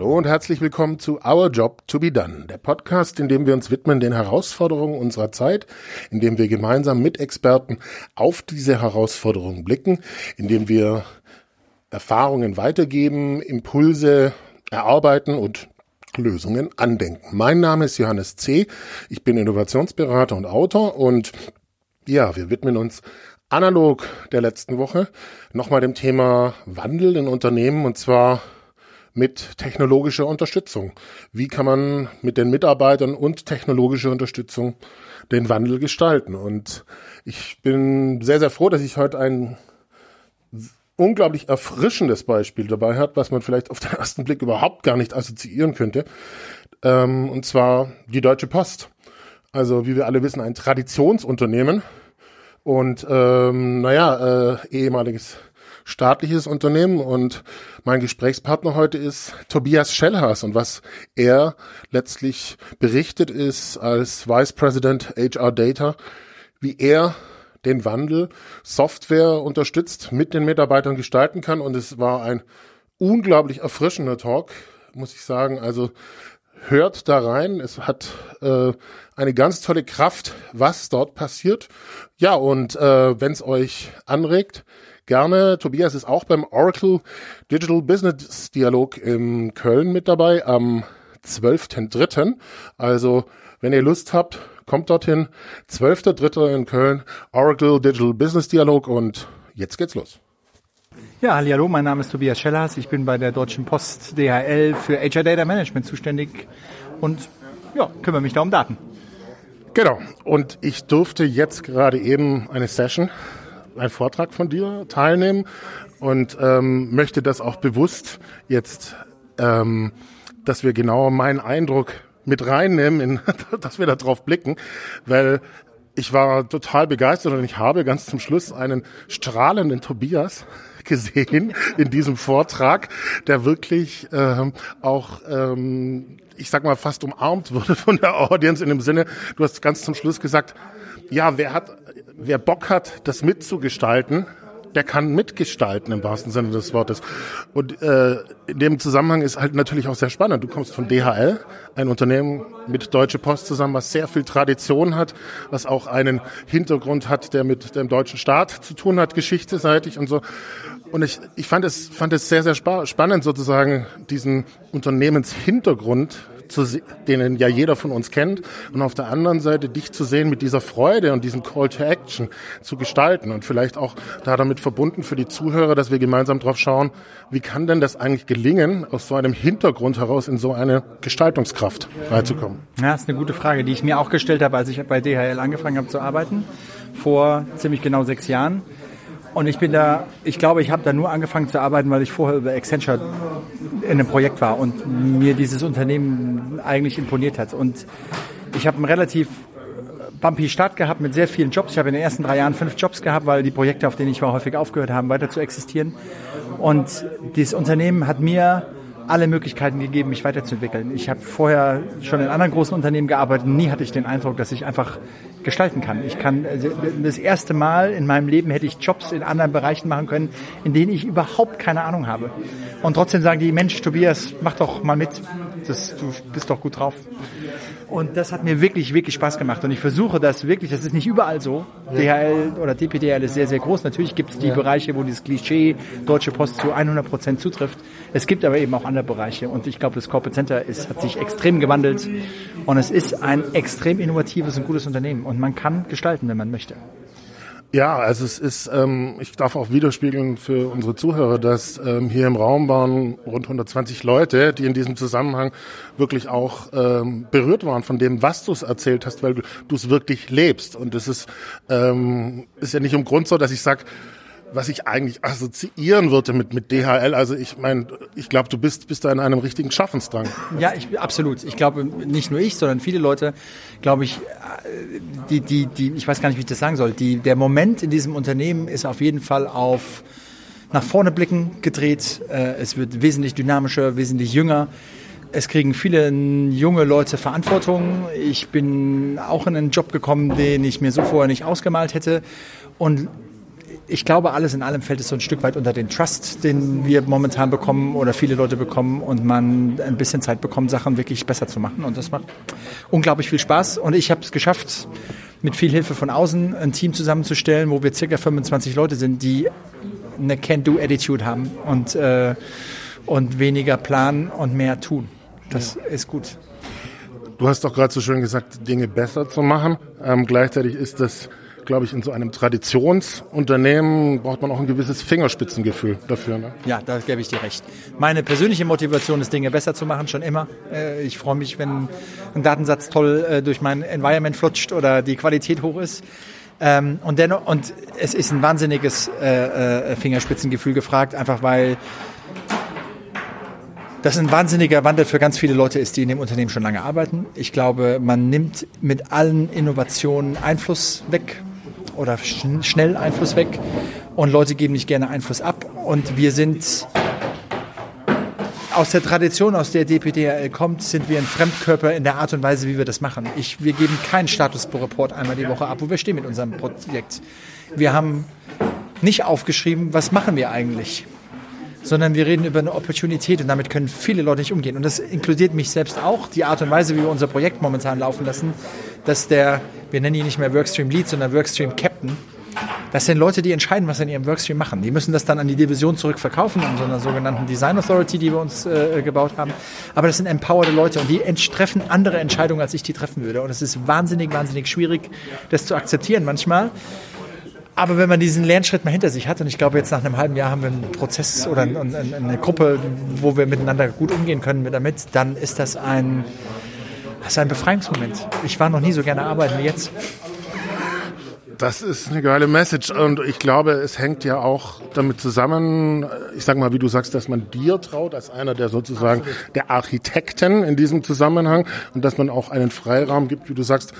Hallo und herzlich willkommen zu Our Job to be Done, der Podcast, in dem wir uns widmen den Herausforderungen unserer Zeit, in dem wir gemeinsam mit Experten auf diese Herausforderungen blicken, in dem wir Erfahrungen weitergeben, Impulse erarbeiten und Lösungen andenken. Mein Name ist Johannes C. Ich bin Innovationsberater und Autor und ja, wir widmen uns analog der letzten Woche nochmal dem Thema Wandel in Unternehmen und zwar mit technologischer Unterstützung. Wie kann man mit den Mitarbeitern und technologischer Unterstützung den Wandel gestalten? Und ich bin sehr, sehr froh, dass ich heute ein unglaublich erfrischendes Beispiel dabei hat, was man vielleicht auf den ersten Blick überhaupt gar nicht assoziieren könnte. Ähm, und zwar die Deutsche Post. Also wie wir alle wissen, ein Traditionsunternehmen und ähm, naja, äh, ehemaliges staatliches Unternehmen und mein Gesprächspartner heute ist Tobias Schellhaas und was er letztlich berichtet ist als Vice President HR Data, wie er den Wandel Software unterstützt mit den Mitarbeitern gestalten kann und es war ein unglaublich erfrischender Talk, muss ich sagen. Also hört da rein. Es hat äh, eine ganz tolle Kraft, was dort passiert. Ja, und äh, wenn es euch anregt, gerne. Tobias ist auch beim Oracle Digital Business Dialog in Köln mit dabei am 12.3. Also, wenn ihr Lust habt, kommt dorthin. 12.3. in Köln, Oracle Digital Business Dialog und jetzt geht's los. Ja, hallo, mein Name ist Tobias Schellers. Ich bin bei der Deutschen Post DHL für HR Data Management zuständig und ja, kümmere mich da um Daten. Genau. Und ich durfte jetzt gerade eben eine Session einen Vortrag von dir teilnehmen und ähm, möchte das auch bewusst jetzt, ähm, dass wir genau meinen Eindruck mit reinnehmen, in, dass wir da drauf blicken, weil ich war total begeistert und ich habe ganz zum Schluss einen strahlenden Tobias gesehen in diesem Vortrag, der wirklich ähm, auch, ähm, ich sag mal, fast umarmt wurde von der Audience in dem Sinne, du hast ganz zum Schluss gesagt, ja, wer hat wer Bock hat, das mitzugestalten, der kann mitgestalten im wahrsten Sinne des Wortes. Und äh, in dem Zusammenhang ist halt natürlich auch sehr spannend. Du kommst von DHL, ein Unternehmen mit Deutsche Post zusammen, was sehr viel Tradition hat, was auch einen Hintergrund hat, der mit dem deutschen Staat zu tun hat, geschichteseitig und so. Und ich, ich fand es, fand es sehr, sehr spannend, sozusagen diesen Unternehmenshintergrund zu, den ja jeder von uns kennt, und auf der anderen Seite dich zu sehen mit dieser Freude und diesem Call to Action zu gestalten und vielleicht auch da damit verbunden für die Zuhörer, dass wir gemeinsam drauf schauen, wie kann denn das eigentlich gelingen, aus so einem Hintergrund heraus in so eine Gestaltungskraft reinzukommen? Ja, das ist eine gute Frage, die ich mir auch gestellt habe, als ich bei DHL angefangen habe zu arbeiten, vor ziemlich genau sechs Jahren. Und ich bin da, ich glaube, ich habe da nur angefangen zu arbeiten, weil ich vorher über Accenture in einem Projekt war und mir dieses Unternehmen eigentlich imponiert hat. Und ich habe einen relativ bumpy Start gehabt mit sehr vielen Jobs. Ich habe in den ersten drei Jahren fünf Jobs gehabt, weil die Projekte, auf denen ich war, häufig aufgehört haben, weiter zu existieren. Und dieses Unternehmen hat mir alle Möglichkeiten gegeben, mich weiterzuentwickeln. Ich habe vorher schon in anderen großen Unternehmen gearbeitet. Nie hatte ich den Eindruck, dass ich einfach gestalten kann. Ich kann also, das erste Mal in meinem Leben hätte ich Jobs in anderen Bereichen machen können, in denen ich überhaupt keine Ahnung habe. Und trotzdem sagen die, Mensch, Tobias, mach doch mal mit. Das, du bist doch gut drauf. Und das hat mir wirklich, wirklich Spaß gemacht. Und ich versuche das wirklich, das ist nicht überall so. DHL oder DPDL ist sehr, sehr groß. Natürlich gibt es die ja. Bereiche, wo dieses Klischee Deutsche Post zu 100 Prozent zutrifft. Es gibt aber eben auch andere Bereiche. Und ich glaube, das Corporate Center ist, hat sich extrem gewandelt. Und es ist ein extrem innovatives und gutes Unternehmen. Und man kann gestalten, wenn man möchte. Ja, also es ist, ähm, ich darf auch widerspiegeln für unsere Zuhörer, dass ähm, hier im Raum waren rund 120 Leute, die in diesem Zusammenhang wirklich auch ähm, berührt waren von dem, was du es erzählt hast, weil du es wirklich lebst. Und es ist, ähm, ist ja nicht im Grund so, dass ich sage, was ich eigentlich assoziieren würde mit, mit DHL. Also ich meine, ich glaube, du bist, bist da in einem richtigen Schaffensdrang. Ja, ich, absolut. Ich glaube, nicht nur ich, sondern viele Leute, glaube ich, die, die, die, ich weiß gar nicht, wie ich das sagen soll. Die, der Moment in diesem Unternehmen ist auf jeden Fall auf nach vorne blicken gedreht. Äh, es wird wesentlich dynamischer, wesentlich jünger. Es kriegen viele junge Leute Verantwortung. Ich bin auch in einen Job gekommen, den ich mir so vorher nicht ausgemalt hätte. Und ich glaube, alles in allem fällt es so ein Stück weit unter den Trust, den wir momentan bekommen oder viele Leute bekommen und man ein bisschen Zeit bekommt, Sachen wirklich besser zu machen. Und das macht unglaublich viel Spaß. Und ich habe es geschafft, mit viel Hilfe von außen ein Team zusammenzustellen, wo wir circa 25 Leute sind, die eine Can-Do-Attitude haben und, äh, und weniger planen und mehr tun. Das ja. ist gut. Du hast doch gerade so schön gesagt, Dinge besser zu machen. Ähm, gleichzeitig ist das glaube ich, in so einem Traditionsunternehmen braucht man auch ein gewisses Fingerspitzengefühl dafür. Ne? Ja, da gebe ich dir recht. Meine persönliche Motivation ist, Dinge besser zu machen, schon immer. Äh, ich freue mich, wenn ein Datensatz toll äh, durch mein Environment flutscht oder die Qualität hoch ist. Ähm, und, dennoch, und es ist ein wahnsinniges äh, Fingerspitzengefühl gefragt, einfach weil das ein wahnsinniger Wandel für ganz viele Leute ist, die in dem Unternehmen schon lange arbeiten. Ich glaube, man nimmt mit allen Innovationen Einfluss weg oder schn schnell Einfluss weg und Leute geben nicht gerne Einfluss ab. Und wir sind aus der Tradition, aus der DPDRL kommt, sind wir ein Fremdkörper in der Art und Weise, wie wir das machen. Ich, wir geben keinen Status-Report einmal die Woche ab, wo wir stehen mit unserem Projekt. Wir haben nicht aufgeschrieben, was machen wir eigentlich sondern wir reden über eine Opportunität und damit können viele Leute nicht umgehen. Und das inkludiert mich selbst auch, die Art und Weise, wie wir unser Projekt momentan laufen lassen, dass der, wir nennen ihn nicht mehr Workstream Lead, sondern Workstream Captain, das sind Leute, die entscheiden, was sie in ihrem Workstream machen. Die müssen das dann an die Division zurückverkaufen, an so einer sogenannten Design Authority, die wir uns äh, gebaut haben. Aber das sind empowerte Leute und die treffen andere Entscheidungen, als ich die treffen würde. Und es ist wahnsinnig, wahnsinnig schwierig, das zu akzeptieren manchmal. Aber wenn man diesen Lernschritt mal hinter sich hat, und ich glaube, jetzt nach einem halben Jahr haben wir einen Prozess oder eine Gruppe, wo wir miteinander gut umgehen können damit, dann ist das ein, das ist ein Befreiungsmoment. Ich war noch nie so gerne arbeiten wie jetzt. Das ist eine geile Message und ich glaube, es hängt ja auch damit zusammen, ich sage mal, wie du sagst, dass man dir traut, als einer der sozusagen Absolut. der Architekten in diesem Zusammenhang und dass man auch einen Freiraum gibt, wie du sagst,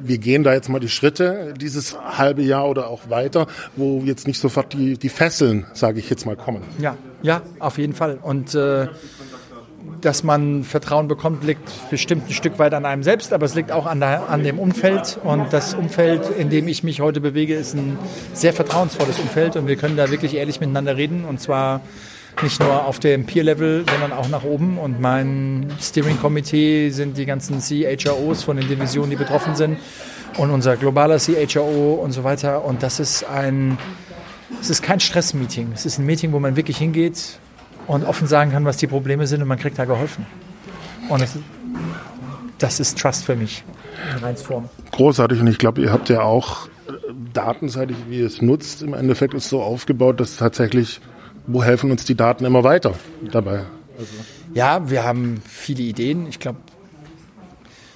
wir gehen da jetzt mal die Schritte dieses halbe Jahr oder auch weiter, wo jetzt nicht sofort die, die Fesseln, sage ich jetzt mal, kommen. Ja, ja, auf jeden Fall. Und äh, dass man Vertrauen bekommt, liegt bestimmt ein Stück weit an einem selbst, aber es liegt auch an, der, an dem Umfeld. Und das Umfeld, in dem ich mich heute bewege, ist ein sehr vertrauensvolles Umfeld und wir können da wirklich ehrlich miteinander reden und zwar nicht nur auf dem Peer-Level, sondern auch nach oben. Und mein Steering-Komitee sind die ganzen CHROs von den Divisionen, die betroffen sind und unser globaler CHRO und so weiter. Und das ist ein, es ist kein Stress-Meeting. Es ist ein Meeting, wo man wirklich hingeht und offen sagen kann, was die Probleme sind und man kriegt da geholfen. Und das, das ist Trust für mich in Reinsform. Großartig und ich glaube, ihr habt ja auch äh, datenseitig, wie ihr es nutzt, im Endeffekt ist so aufgebaut, dass tatsächlich wo helfen uns die Daten immer weiter dabei? Also. Ja, wir haben viele Ideen. Ich glaube,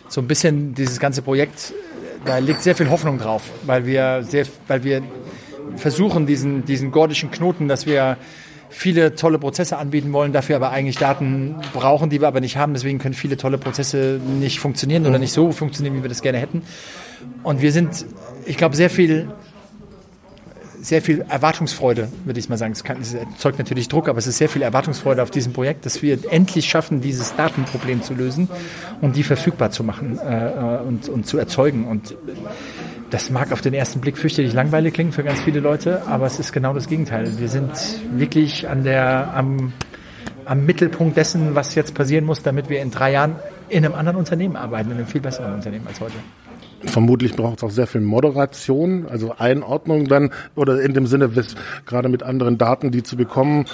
so ein bisschen dieses ganze Projekt, da liegt sehr viel Hoffnung drauf, weil wir sehr, weil wir versuchen, diesen, diesen gordischen Knoten, dass wir viele tolle Prozesse anbieten wollen, dafür aber eigentlich Daten brauchen, die wir aber nicht haben. Deswegen können viele tolle Prozesse nicht funktionieren oder nicht so funktionieren, wie wir das gerne hätten. Und wir sind, ich glaube, sehr viel sehr viel Erwartungsfreude, würde ich mal sagen. Es, kann, es erzeugt natürlich Druck, aber es ist sehr viel Erwartungsfreude auf diesem Projekt, dass wir endlich schaffen, dieses Datenproblem zu lösen und die verfügbar zu machen äh, und, und zu erzeugen. Und das mag auf den ersten Blick fürchterlich langweilig klingen für ganz viele Leute, aber es ist genau das Gegenteil. Wir sind wirklich an der, am, am Mittelpunkt dessen, was jetzt passieren muss, damit wir in drei Jahren in einem anderen Unternehmen arbeiten, in einem viel besseren Unternehmen als heute. Vermutlich braucht es auch sehr viel Moderation, also Einordnung dann, oder in dem Sinne, gerade mit anderen Daten, die zu bekommen,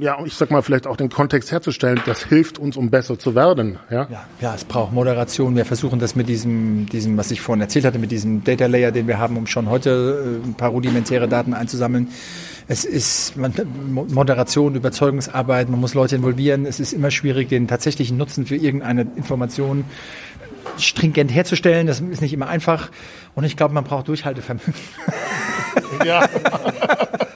ja, ich sag mal, vielleicht auch den Kontext herzustellen, das hilft uns, um besser zu werden. Ja, ja, ja es braucht Moderation. Wir versuchen das mit diesem, diesem, was ich vorhin erzählt hatte, mit diesem Data Layer, den wir haben, um schon heute äh, ein paar rudimentäre Daten einzusammeln. Es ist Moderation, Überzeugungsarbeit, man muss Leute involvieren. Es ist immer schwierig, den tatsächlichen Nutzen für irgendeine Information stringent herzustellen. Das ist nicht immer einfach. Und ich glaube, man braucht Durchhaltevermögen. Ja.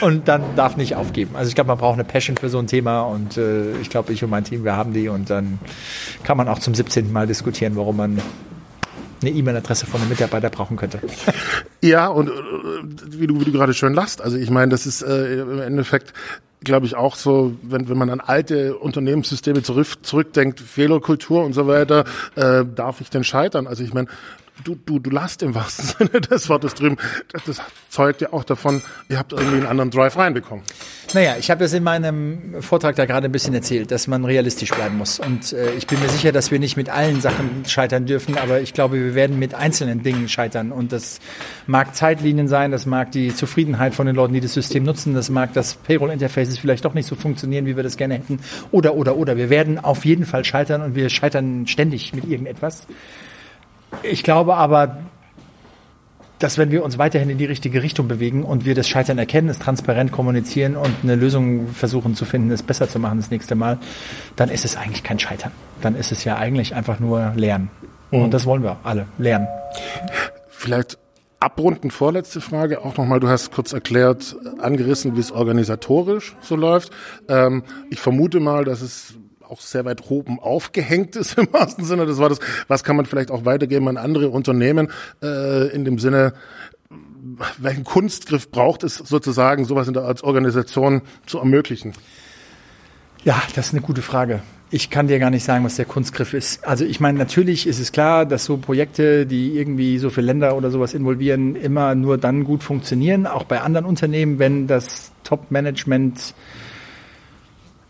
und dann darf nicht aufgeben. Also ich glaube, man braucht eine Passion für so ein Thema und äh, ich glaube, ich und mein Team, wir haben die und dann kann man auch zum 17. Mal diskutieren, warum man eine E-Mail-Adresse von einem Mitarbeiter brauchen könnte. Ja, und äh, wie du, wie du gerade schön lachst, also ich meine, das ist äh, im Endeffekt glaube ich, auch so, wenn, wenn man an alte Unternehmenssysteme zurück, zurückdenkt, Fehlerkultur und so weiter, äh, darf ich denn scheitern? Also ich meine, du, du, du lasst im wahrsten Sinne des Wortes drüben. Das zeugt ja auch davon, ihr habt irgendwie einen anderen Drive reinbekommen. Naja, ich habe das in meinem Vortrag da gerade ein bisschen erzählt, dass man realistisch bleiben muss. Und äh, ich bin mir sicher, dass wir nicht mit allen Sachen scheitern dürfen, aber ich glaube, wir werden mit einzelnen Dingen scheitern. Und das mag Zeitlinien sein, das mag die Zufriedenheit von den Leuten, die das System nutzen, das mag das Payroll-Interfaces vielleicht doch nicht so funktionieren, wie wir das gerne hätten. Oder, oder, oder. Wir werden auf jeden Fall scheitern und wir scheitern ständig mit irgendetwas. Ich glaube aber, dass wenn wir uns weiterhin in die richtige Richtung bewegen und wir das Scheitern erkennen, es transparent kommunizieren und eine Lösung versuchen zu finden, es besser zu machen das nächste Mal, dann ist es eigentlich kein Scheitern. Dann ist es ja eigentlich einfach nur Lernen. Mhm. Und das wollen wir alle, lernen. Vielleicht abrunden vorletzte Frage auch nochmal. Du hast kurz erklärt, angerissen, wie es organisatorisch so läuft. Ähm, ich vermute mal, dass es auch sehr weit oben aufgehängt ist im wahrsten Sinne des Wortes. Was kann man vielleicht auch weitergeben an andere Unternehmen äh, in dem Sinne, welchen Kunstgriff braucht es sozusagen, sowas in der, als Organisation zu ermöglichen? Ja, das ist eine gute Frage. Ich kann dir gar nicht sagen, was der Kunstgriff ist. Also ich meine, natürlich ist es klar, dass so Projekte, die irgendwie so viele Länder oder sowas involvieren, immer nur dann gut funktionieren, auch bei anderen Unternehmen, wenn das Top-Management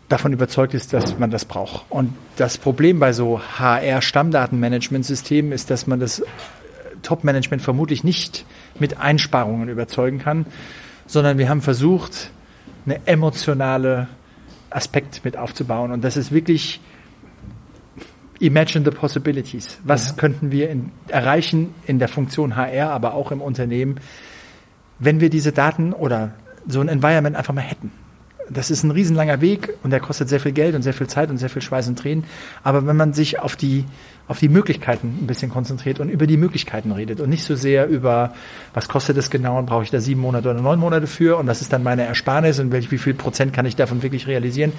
davon überzeugt ist, dass man das braucht. Und das Problem bei so HR-Stammdatenmanagement-Systemen ist, dass man das äh, Top-Management vermutlich nicht mit Einsparungen überzeugen kann, sondern wir haben versucht, eine emotionale Aspekt mit aufzubauen. Und das ist wirklich Imagine the possibilities. Was ja. könnten wir in, erreichen in der Funktion HR, aber auch im Unternehmen, wenn wir diese Daten oder so ein Environment einfach mal hätten? Das ist ein riesenlanger Weg und der kostet sehr viel Geld und sehr viel Zeit und sehr viel Schweiß und Tränen. Aber wenn man sich auf die, auf die Möglichkeiten ein bisschen konzentriert und über die Möglichkeiten redet und nicht so sehr über, was kostet es genau und brauche ich da sieben Monate oder neun Monate für und das ist dann meine Ersparnis und wie viel Prozent kann ich davon wirklich realisieren,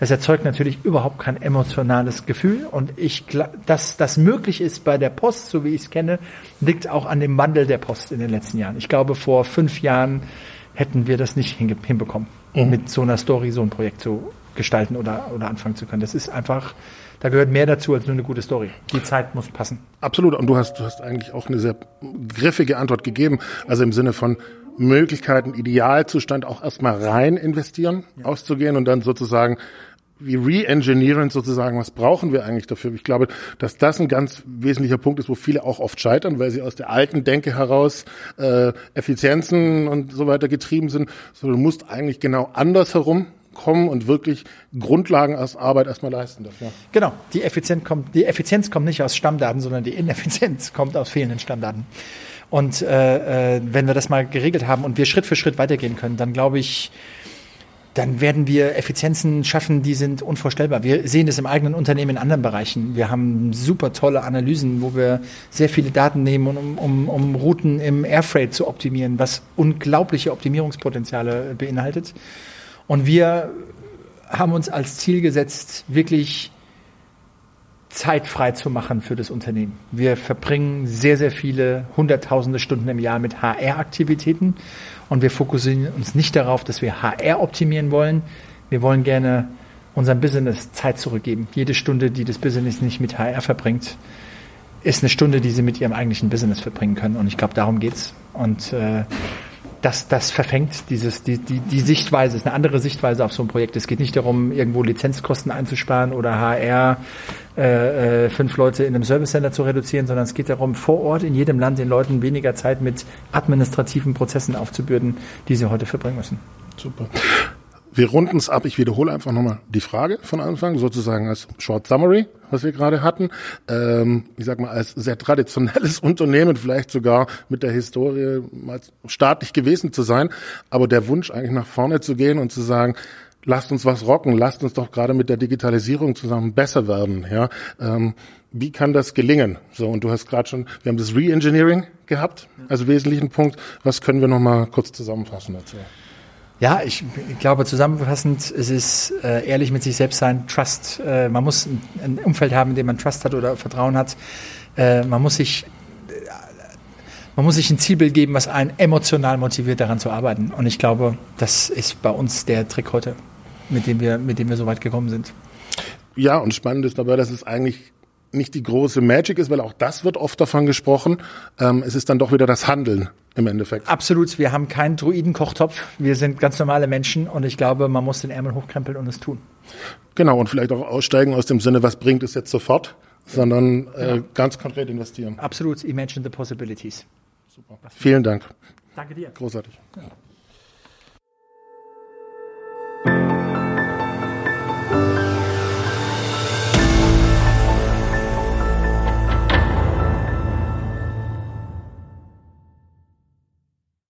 das erzeugt natürlich überhaupt kein emotionales Gefühl und ich, dass das möglich ist bei der Post, so wie ich es kenne, liegt auch an dem Wandel der Post in den letzten Jahren. Ich glaube, vor fünf Jahren hätten wir das nicht hinbekommen mhm. mit so einer Story so ein Projekt zu gestalten oder, oder anfangen zu können. Das ist einfach, da gehört mehr dazu als nur eine gute Story. Die Zeit muss passen. Absolut. Und du hast, du hast eigentlich auch eine sehr griffige Antwort gegeben. Also im Sinne von Möglichkeiten, Idealzustand auch erstmal rein investieren, ja. auszugehen und dann sozusagen wie re-engineeren sozusagen, was brauchen wir eigentlich dafür? Ich glaube, dass das ein ganz wesentlicher Punkt ist, wo viele auch oft scheitern, weil sie aus der alten Denke heraus äh, Effizienzen und so weiter getrieben sind. So, du musst eigentlich genau andersherum kommen und wirklich Grundlagen als Arbeit erstmal leisten dafür. Genau, die Effizienz kommt, die Effizienz kommt nicht aus Stammdaten, sondern die Ineffizienz kommt aus fehlenden Stammdaten. Und äh, äh, wenn wir das mal geregelt haben und wir Schritt für Schritt weitergehen können, dann glaube ich, dann werden wir Effizienzen schaffen, die sind unvorstellbar. Wir sehen das im eigenen Unternehmen in anderen Bereichen. Wir haben super tolle Analysen, wo wir sehr viele Daten nehmen, um, um, um Routen im Airfreight zu optimieren, was unglaubliche Optimierungspotenziale beinhaltet. Und wir haben uns als Ziel gesetzt, wirklich Zeit frei zu machen für das Unternehmen. Wir verbringen sehr, sehr viele hunderttausende Stunden im Jahr mit HR-Aktivitäten und wir fokussieren uns nicht darauf, dass wir HR optimieren wollen. Wir wollen gerne unserem Business Zeit zurückgeben. Jede Stunde, die das Business nicht mit HR verbringt, ist eine Stunde, die sie mit ihrem eigentlichen Business verbringen können. Und ich glaube, darum geht's. Und äh, das, das verfängt dieses, die, die, die Sichtweise, ist eine andere Sichtweise auf so ein Projekt. Es geht nicht darum, irgendwo Lizenzkosten einzusparen oder HR äh, äh, fünf Leute in einem Service Center zu reduzieren, sondern es geht darum, vor Ort in jedem Land den Leuten weniger Zeit mit administrativen Prozessen aufzubürden, die sie heute verbringen müssen. Super. Wir runden es ab. Ich wiederhole einfach nochmal die Frage von Anfang, sozusagen als Short Summary, was wir gerade hatten. Ähm, ich sag mal, als sehr traditionelles Unternehmen, vielleicht sogar mit der Historie mal staatlich gewesen zu sein, aber der Wunsch eigentlich nach vorne zu gehen und zu sagen, lasst uns was rocken, lasst uns doch gerade mit der Digitalisierung zusammen besser werden. Ja, ähm, wie kann das gelingen? So und du hast gerade schon, wir haben das Reengineering gehabt als wesentlichen Punkt. Was können wir noch mal kurz zusammenfassen dazu? Ja, ich, ich glaube zusammenfassend, es ist äh, ehrlich mit sich selbst sein, Trust. Äh, man muss ein, ein, Umfeld haben, in dem man Trust hat oder Vertrauen hat. Äh, man muss sich man muss sich ein Zielbild geben, was einen emotional motiviert, daran zu arbeiten. Und ich glaube, das ist bei uns der Trick heute. mit dem wir, mit dem wir so weit gekommen sind. Ja, und spannend ist dabei, dass es eigentlich nicht die große Magic ist, weil auch das wird oft davon gesprochen. Ähm, es ist dann doch wieder das Handeln im Endeffekt. Absolut. Wir haben keinen Druidenkochtopf. Wir sind ganz normale Menschen und ich glaube, man muss den Ärmel hochkrempeln und es tun. Genau. Und vielleicht auch aussteigen aus dem Sinne, was bringt es jetzt sofort, sondern äh, genau. ganz konkret investieren. Absolut. Imagine the possibilities. Super. Vielen Dank. Danke dir. Großartig. Ja.